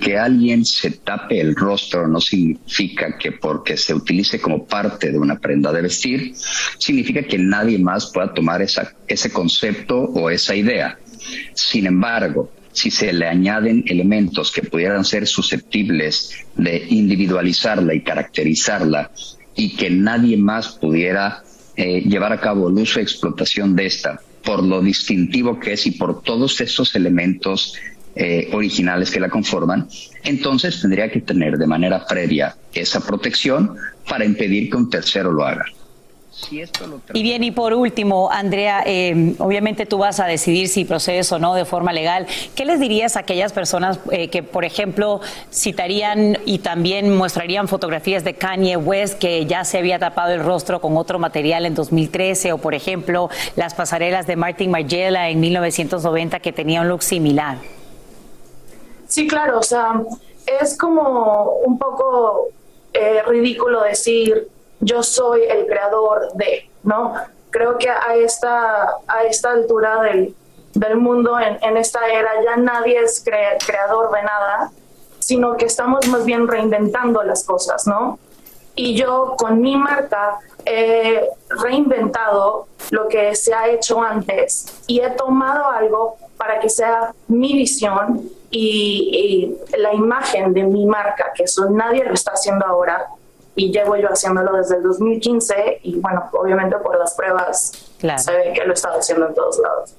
Que alguien se tape el rostro no significa que porque se utilice como parte de una prenda de vestir, significa que nadie más pueda tomar esa, ese concepto o esa idea. Sin embargo, si se le añaden elementos que pudieran ser susceptibles de individualizarla y caracterizarla y que nadie más pudiera eh, llevar a cabo el uso y explotación de esta por lo distintivo que es y por todos esos elementos eh, originales que la conforman, entonces tendría que tener de manera previa esa protección para impedir que un tercero lo haga y bien, y por último, Andrea, eh, obviamente tú vas a decidir si procedes o no de forma legal. ¿Qué les dirías a aquellas personas eh, que, por ejemplo, citarían y también mostrarían fotografías de Kanye West que ya se había tapado el rostro con otro material en 2013 o, por ejemplo, las pasarelas de Martin Margiela en 1990 que tenía un look similar? Sí, claro, o sea, es como un poco eh, ridículo decir yo soy el creador de, ¿no? Creo que a esta, a esta altura del, del mundo, en, en, esta era, ya nadie es creador de nada, sino que estamos más bien reinventando las cosas, ¿no? Y yo con mi marca he reinventado lo que se ha hecho antes y he tomado algo para que sea mi visión y, la imagen de mi marca, que eso nadie lo está haciendo ahora y llevo yo haciéndolo desde el 2015 y bueno, obviamente por las pruebas se ve que lo he estado haciendo en todos lados.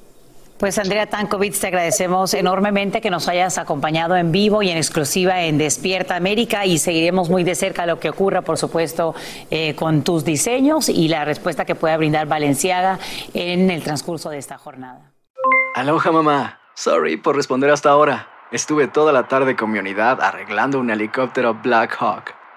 Pues Andrea Tankovic, te agradecemos enormemente que nos hayas acompañado en vivo y en exclusiva en Despierta América y seguiremos muy de cerca lo que ocurra, por supuesto, eh, con tus diseños y la respuesta que pueda brindar Valenciaga en el transcurso de esta jornada. Aloha mamá, sorry por responder hasta ahora. Estuve toda la tarde con mi unidad arreglando un helicóptero Black Hawk.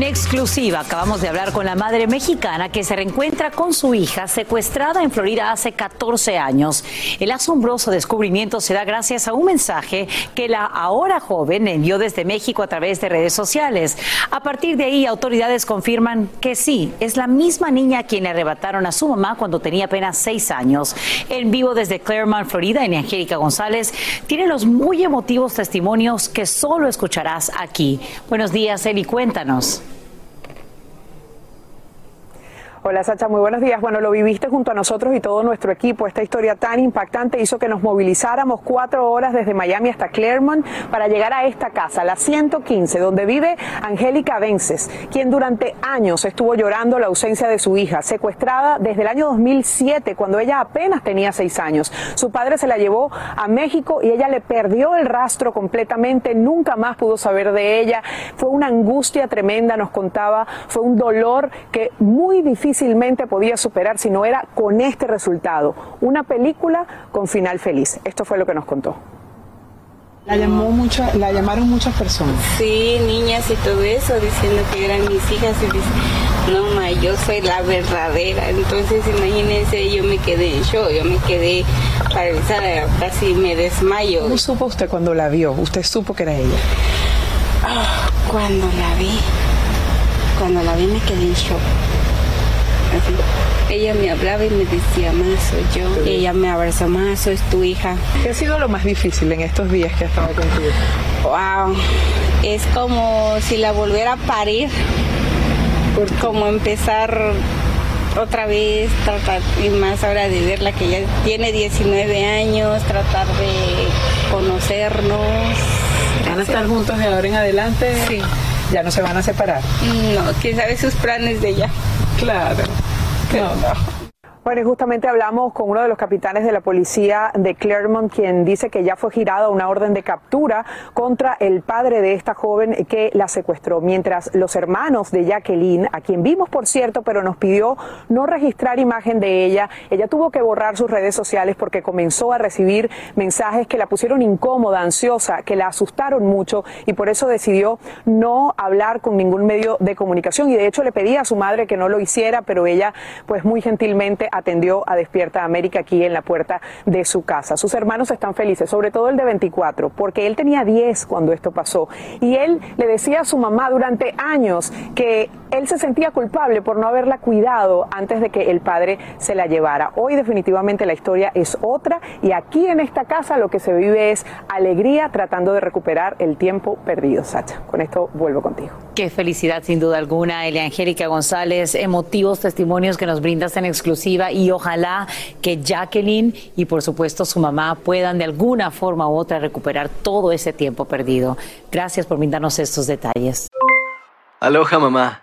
En exclusiva acabamos de hablar con la madre mexicana que se reencuentra con su hija secuestrada en Florida hace 14 años. El asombroso descubrimiento se da gracias a un mensaje que la ahora joven envió desde México a través de redes sociales. A partir de ahí, autoridades confirman que sí, es la misma niña a quien le arrebataron a su mamá cuando tenía apenas seis años. En vivo desde Claremont, Florida, en Angélica González, tiene los muy emotivos testimonios que solo escucharás aquí. Buenos días, Eli, cuéntanos. Hola Sacha, muy buenos días. Bueno, lo viviste junto a nosotros y todo nuestro equipo. Esta historia tan impactante hizo que nos movilizáramos cuatro horas desde Miami hasta Claremont para llegar a esta casa, la 115, donde vive Angélica Vences, quien durante años estuvo llorando la ausencia de su hija, secuestrada desde el año 2007, cuando ella apenas tenía seis años. Su padre se la llevó a México y ella le perdió el rastro completamente, nunca más pudo saber de ella. Fue una angustia tremenda, nos contaba, fue un dolor que muy difícil difícilmente podía superar si no era con este resultado, una película con final feliz. Esto fue lo que nos contó. La, llamó mucho, la llamaron muchas personas. Sí, niñas y todo eso, diciendo que eran mis hijas. Y dice, no, ma, yo soy la verdadera. Entonces, imagínense, yo me quedé en show, yo me quedé paralizada, casi me desmayo. ¿Cómo supo usted cuando la vio? ¿Usted supo que era ella? Ah, cuando la vi, cuando la vi me quedé en shock. Ella me hablaba y me decía, más soy yo. Ella me abrazó, más soy tu hija. ¿Qué ha sido lo más difícil en estos días que ha estado contigo? Wow, es como si la volviera a parir. Como empezar otra vez, tratar, y más ahora de verla que ya tiene 19 años, tratar de conocernos. ¿Van a estar juntos de ahora en adelante? Sí. ¿Ya no se van a separar? No, quién sabe sus planes de ella. Claro. No, no. Bueno, y justamente hablamos con uno de los capitanes de la policía de Claremont, quien dice que ya fue girada una orden de captura contra el padre de esta joven que la secuestró, mientras los hermanos de Jacqueline, a quien vimos por cierto, pero nos pidió no registrar imagen de ella, ella tuvo que borrar sus redes sociales porque comenzó a recibir mensajes que la pusieron incómoda, ansiosa, que la asustaron mucho y por eso decidió no hablar con ningún medio de comunicación. Y de hecho le pedía a su madre que no lo hiciera, pero ella pues muy gentilmente atendió a Despierta América aquí en la puerta de su casa. Sus hermanos están felices, sobre todo el de 24, porque él tenía 10 cuando esto pasó. Y él le decía a su mamá durante años que él se sentía culpable por no haberla cuidado antes de que el padre se la llevara. Hoy definitivamente la historia es otra y aquí en esta casa lo que se vive es alegría tratando de recuperar el tiempo perdido, Sacha. Con esto vuelvo contigo. Qué felicidad sin duda alguna, Elia Angélica González, emotivos testimonios que nos brindas en exclusiva y ojalá que Jacqueline y por supuesto su mamá puedan de alguna forma u otra recuperar todo ese tiempo perdido. Gracias por brindarnos estos detalles. Aloha mamá,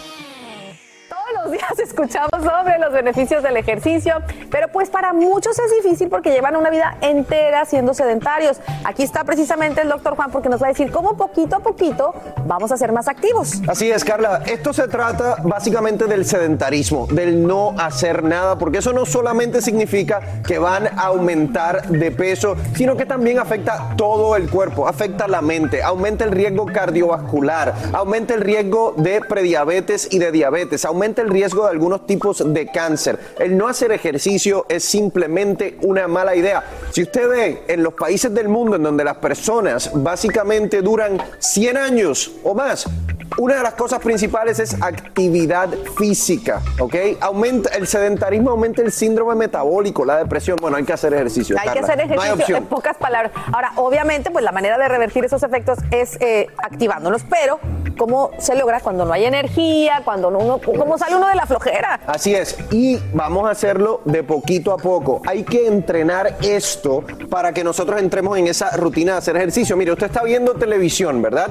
Los días escuchamos sobre los beneficios del ejercicio, pero pues para muchos es difícil porque llevan una vida entera siendo sedentarios. Aquí está precisamente el doctor Juan porque nos va a decir cómo poquito a poquito vamos a ser más activos. Así es, Carla. Esto se trata básicamente del sedentarismo, del no hacer nada, porque eso no solamente significa que van a aumentar de peso, sino que también afecta todo el cuerpo, afecta la mente, aumenta el riesgo cardiovascular, aumenta el riesgo de prediabetes y de diabetes, aumenta el riesgo de algunos tipos de cáncer. El no hacer ejercicio es simplemente una mala idea. Si usted ve en los países del mundo en donde las personas básicamente duran 100 años o más, una de las cosas principales es actividad física, ¿ok? Aumenta el sedentarismo, aumenta el síndrome metabólico, la depresión. Bueno, hay que hacer ejercicio. Hay que hacer ejercicio, en pocas palabras. Ahora, obviamente, pues la manera de revertir esos efectos es eh, activándolos, pero ¿cómo se logra cuando no hay energía, cuando no uno, cómo sale uno de la flojera? Así es, y vamos a hacerlo de poquito a poco. Hay que entrenar esto para que nosotros entremos en esa rutina de hacer ejercicio. Mire, usted está viendo televisión, ¿verdad?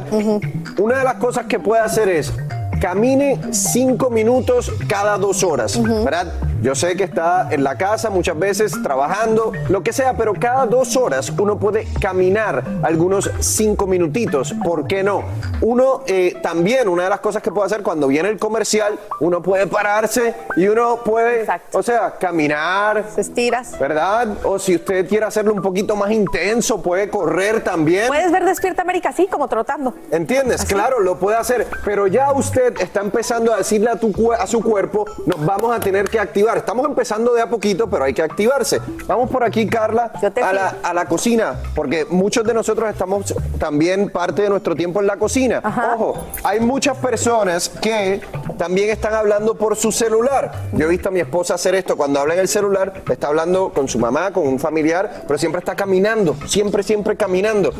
Una de las cosas que puede hacer es camine cinco minutos cada dos horas, ¿verdad? Yo sé que está en la casa muchas veces trabajando, lo que sea, pero cada dos horas uno puede caminar algunos cinco minutitos. ¿Por qué no? Uno eh, también, una de las cosas que puede hacer cuando viene el comercial, uno puede pararse y uno puede, o sea, caminar. Se estiras. ¿Verdad? O si usted quiere hacerlo un poquito más intenso, puede correr también. Puedes ver Despierta América así, como trotando. ¿Entiendes? Claro, lo puede hacer, pero ya usted está empezando a decirle a, tu, a su cuerpo, nos vamos a tener que activar. Estamos empezando de a poquito, pero hay que activarse. Vamos por aquí, Carla, a la, a la cocina, porque muchos de nosotros estamos también parte de nuestro tiempo en la cocina. Ojo, hay muchas personas que también están hablando por su celular. Yo he visto a mi esposa hacer esto cuando habla en el celular, está hablando con su mamá, con un familiar, pero siempre está caminando, siempre, siempre caminando,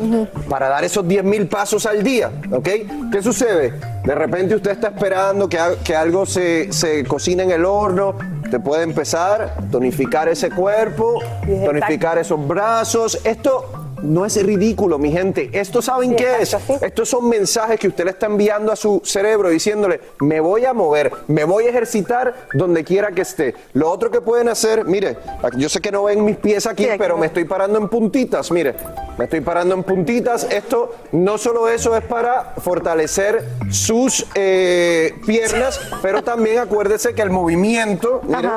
para dar esos 10 mil pasos al día, ¿ok? ¿Qué sucede? De repente usted está esperando que, que algo se, se cocine en el horno, Te puede empezar a tonificar ese cuerpo, tonificar esos brazos. Esto no es ridículo, mi gente. Esto saben qué es. Estos son mensajes que usted le está enviando a su cerebro diciéndole, me voy a mover, me voy a ejercitar donde quiera que esté. Lo otro que pueden hacer, mire, yo sé que no ven mis pies aquí, pero me estoy parando en puntitas, mire, me estoy parando en puntitas. Esto no solo eso es para fortalecer sus eh, piernas, pero también acuérdese que el movimiento, mire,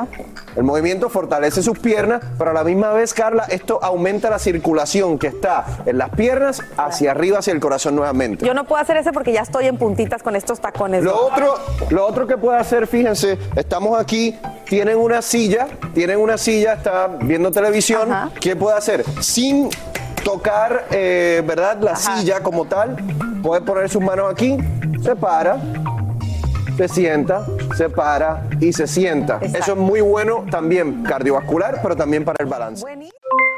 el movimiento fortalece sus piernas, pero a la misma vez, Carla, esto aumenta la circulación que está en las piernas hacia arriba, hacia el corazón nuevamente. Yo no puedo hacer ese porque ya estoy en puntitas con estos tacones. Lo otro, lo otro que puede hacer, fíjense, estamos aquí, tienen una silla, tienen una silla, está viendo televisión, ¿qué puede hacer? Sin tocar, eh, ¿verdad? La silla como tal, puede poner sus manos aquí, se para, se sienta, se para y se sienta. Eso es muy bueno también cardiovascular, pero también para el balance.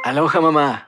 Aloha mamá.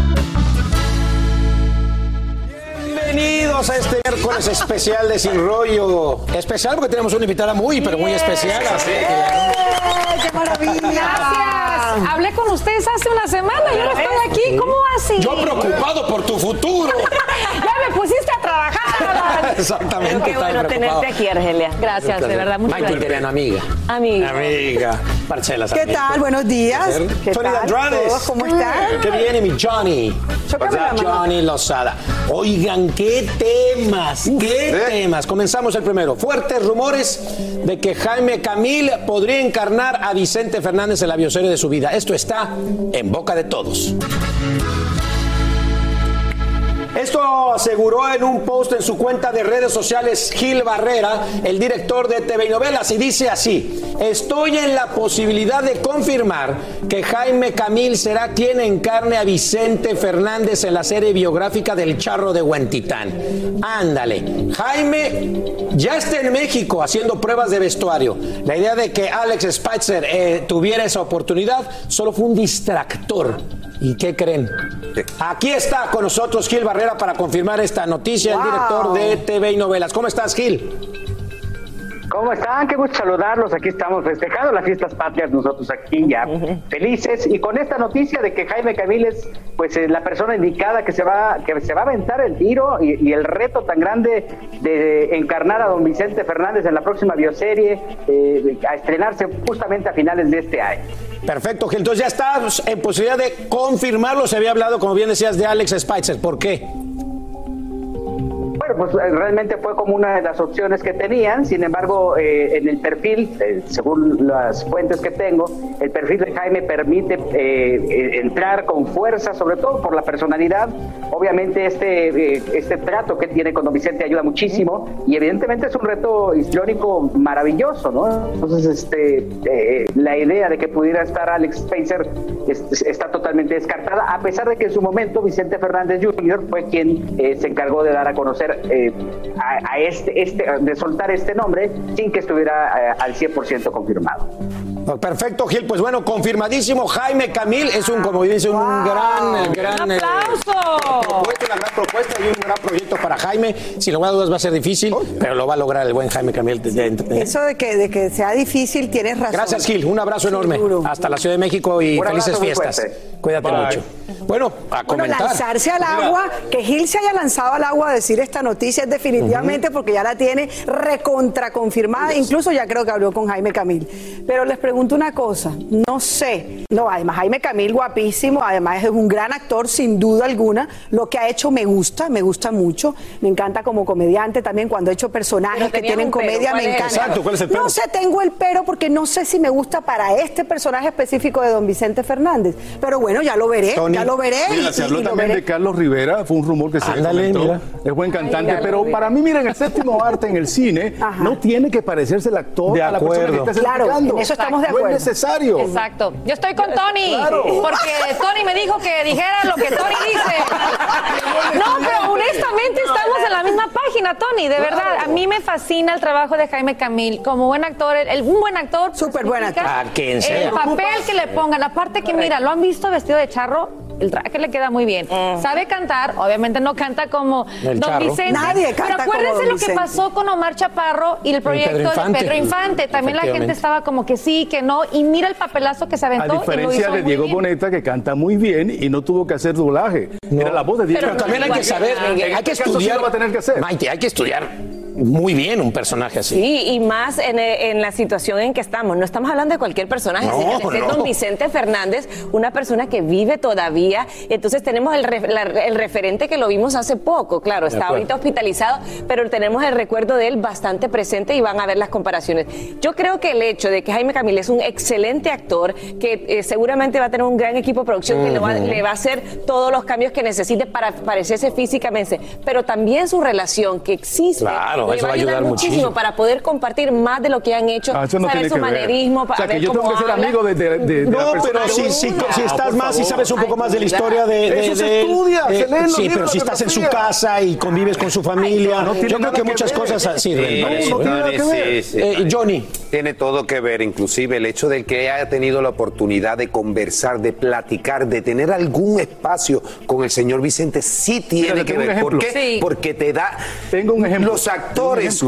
Bienvenidos a este miércoles especial de Sin Rollo. Especial porque tenemos una invitada muy, pero muy especial. Así que... ¡Qué maravilla! Gracias. Hablé con ustedes hace una semana y ahora estoy aquí. ¿Cómo así? Yo preocupado por tu futuro. ya me pusiste a trabajar. Exactamente. Qué bueno preocupado. tenerte aquí, Argelia. Gracias, de verdad, muchas Michael gracias. Amiga. Amiga. Amiga. Marcela ¿Qué tal? Buenos días. ¿Qué Tony. ¿Todos cómo están? ¿Qué viene mi Johnny? Chócame la mano. Johnny Lozada. Oigan, qué temas, qué temas. Comenzamos el primero. Fuertes rumores de que Jaime Camil podría encarnar a Vicente Fernández en la bioserie de su vida. Esto está en boca de todos. Esto aseguró en un post en su cuenta de redes sociales Gil Barrera, el director de TV y Novelas, y dice así, estoy en la posibilidad de confirmar que Jaime Camil será quien encarne a Vicente Fernández en la serie biográfica del Charro de Huentitán. Ándale, Jaime ya está en México haciendo pruebas de vestuario. La idea de que Alex Spitzer eh, tuviera esa oportunidad solo fue un distractor. ¿Y qué creen? Aquí está con nosotros Gil Barrera para confirmar esta noticia, el director de TV y novelas. ¿Cómo estás, Gil? ¿Cómo están? Qué gusto saludarlos. Aquí estamos festejando las fiestas patrias, nosotros aquí ya felices y con esta noticia de que Jaime Camil es pues eh, la persona indicada que se va que se va a aventar el tiro y, y el reto tan grande de encarnar a don Vicente Fernández en la próxima bioserie eh, a estrenarse justamente a finales de este año. Perfecto, Gil. Entonces ya estás en posibilidad de confirmarlo. Se había hablado, como bien decías, de Alex Spitzer. ¿Por qué? Pues eh, realmente fue como una de las opciones que tenían. Sin embargo, eh, en el perfil, eh, según las fuentes que tengo, el perfil de Jaime permite entrar con fuerza, sobre todo por la personalidad. Obviamente este, este trato que tiene con Don Vicente ayuda muchísimo y evidentemente es un reto histórico maravilloso, ¿no? Entonces, este, la idea de que pudiera estar Alex Spencer está totalmente descartada, a pesar de que en su momento Vicente Fernández Jr. fue quien se encargó de dar a conocer eh, a, este, este, de soltar este nombre sin que estuviera eh, al 100% confirmado. Perfecto, Gil. Pues bueno, confirmadísimo. Jaime Camil es un, como dice, un gran, gran. ¡Un aplauso! propuesta, una gran propuesta y un gran proyecto para Jaime. Sin lugar a dudas va a ser difícil, pero lo va a lograr el buen Jaime Camil. Eso de que, de que sea difícil, tienes razón. Gracias, Gil. Un abrazo enorme. Hasta la Ciudad de México y felices fiestas. Cuídate mucho. Bueno, a comentar. Bueno, lanzarse al agua, que Gil se haya lanzado al agua a decir esta noticia es definitivamente porque ya la tiene recontra confirmada. Incluso ya creo que habló con Jaime Camil. Pero les pregunto una cosa, no sé, no, además Jaime Camil guapísimo, además es un gran actor sin duda alguna, lo que ha hecho me gusta, me gusta mucho, me encanta como comediante también cuando he hecho personajes que tienen comedia, me encanta. Exacto, ¿cuál es el pero? No sé, tengo el pero porque no sé si me gusta para este personaje específico de don Vicente Fernández, pero bueno, ya lo veré, ya lo veré. Mira, se habló también de Carlos Rivera, fue un rumor que se Ándale, es buen cantante, pero para mí, miren, el séptimo arte en el cine no tiene que parecerse el actor de a la persona que está claro, en eso estamos de acuerdo. No es necesario. Exacto. Yo estoy con Tony. Porque Tony me dijo que dijera lo que Tony dice. No, pero honestamente estamos en la misma página, Tony. De verdad, a mí me fascina el trabajo de Jaime Camil. Como buen actor, el, un buen actor. Súper buen actor. El papel que le pongan. Aparte que, mira, lo han visto vestido de charro el traje le queda muy bien. Mm. Sabe cantar, obviamente no canta como Don Vicente. Nadie canta Pero acuérdense lo que pasó con Omar Chaparro y el proyecto de Pedro Infante. También la gente estaba como que sí, que no. Y mira el papelazo que se aventó. A diferencia de Diego Boneta, que canta muy bien y no tuvo que hacer doblaje. Era la voz de Diego. Pero, también hay que saber, hay que estudiar. Va a tener que hacer. Maite, hay que estudiar muy bien un personaje así. Sí, y más en, la situación en que estamos. No estamos hablando de cualquier personaje, no, es don Vicente Fernández, una persona que vive todavía. Entonces tenemos el, el referente que lo vimos hace poco, claro, está ahorita hospitalizado, pero tenemos el recuerdo de él bastante presente y van a ver las comparaciones. Yo creo que el hecho de que Jaime Camil es un excelente actor, que eh, seguramente va a tener un gran equipo de producción que le va, a hacer todos los cambios que necesite para parecerse físicamente, pero también su relación que existe. Claro eso va a ayudar muchísimo, para poder compartir más de lo que han hecho, ah, saber su manerismo, para o sea, que yo tengo que ser amigo de, de, de, No, pero si, si, si, estás más, y sabes un poco más de la historia de, eso se estudia, se leen Sí, pero si estás en su casa y convives con su familia, yo creo que muchas cosas sirven. Johnny. Tiene todo que ver, inclusive el hecho de que haya tenido la oportunidad de conversar, de platicar, de tener algún espacio con el señor Vicente, sí tiene que ver. ¿Por qué? Porque te da. Tengo un ejemplo. Los actores,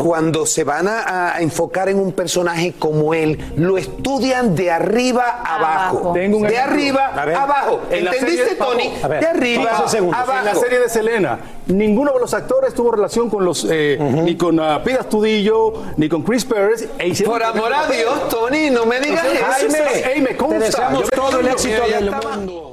cuando se van a, enfocar en un personaje como él, lo estudian de arriba abajo. Tengo un de arriba abajo. ¿Entendiste, Tony? de arriba abajo. En la serie de Selena, ninguno de los actores tuvo relación con los. Eh, ni con uh, Pida Studillo, ni con Chris Pérez. E Por amor a Dios, Tony, no me digas eso. Jaime, me consta. Te deseamos todo el éxito del mundo.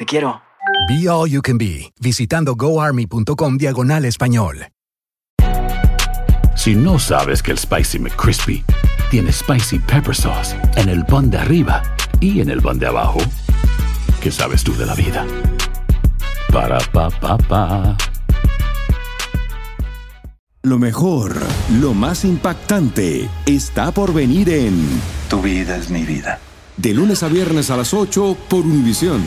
Te quiero. Be All You Can Be, visitando goarmy.com diagonal español. Si no sabes que el Spicy McCrispy tiene Spicy Pepper Sauce en el pan de arriba y en el pan de abajo, ¿qué sabes tú de la vida? Para, pa, pa, pa. Lo mejor, lo más impactante, está por venir en Tu vida es mi vida. De lunes a viernes a las 8 por Univisión.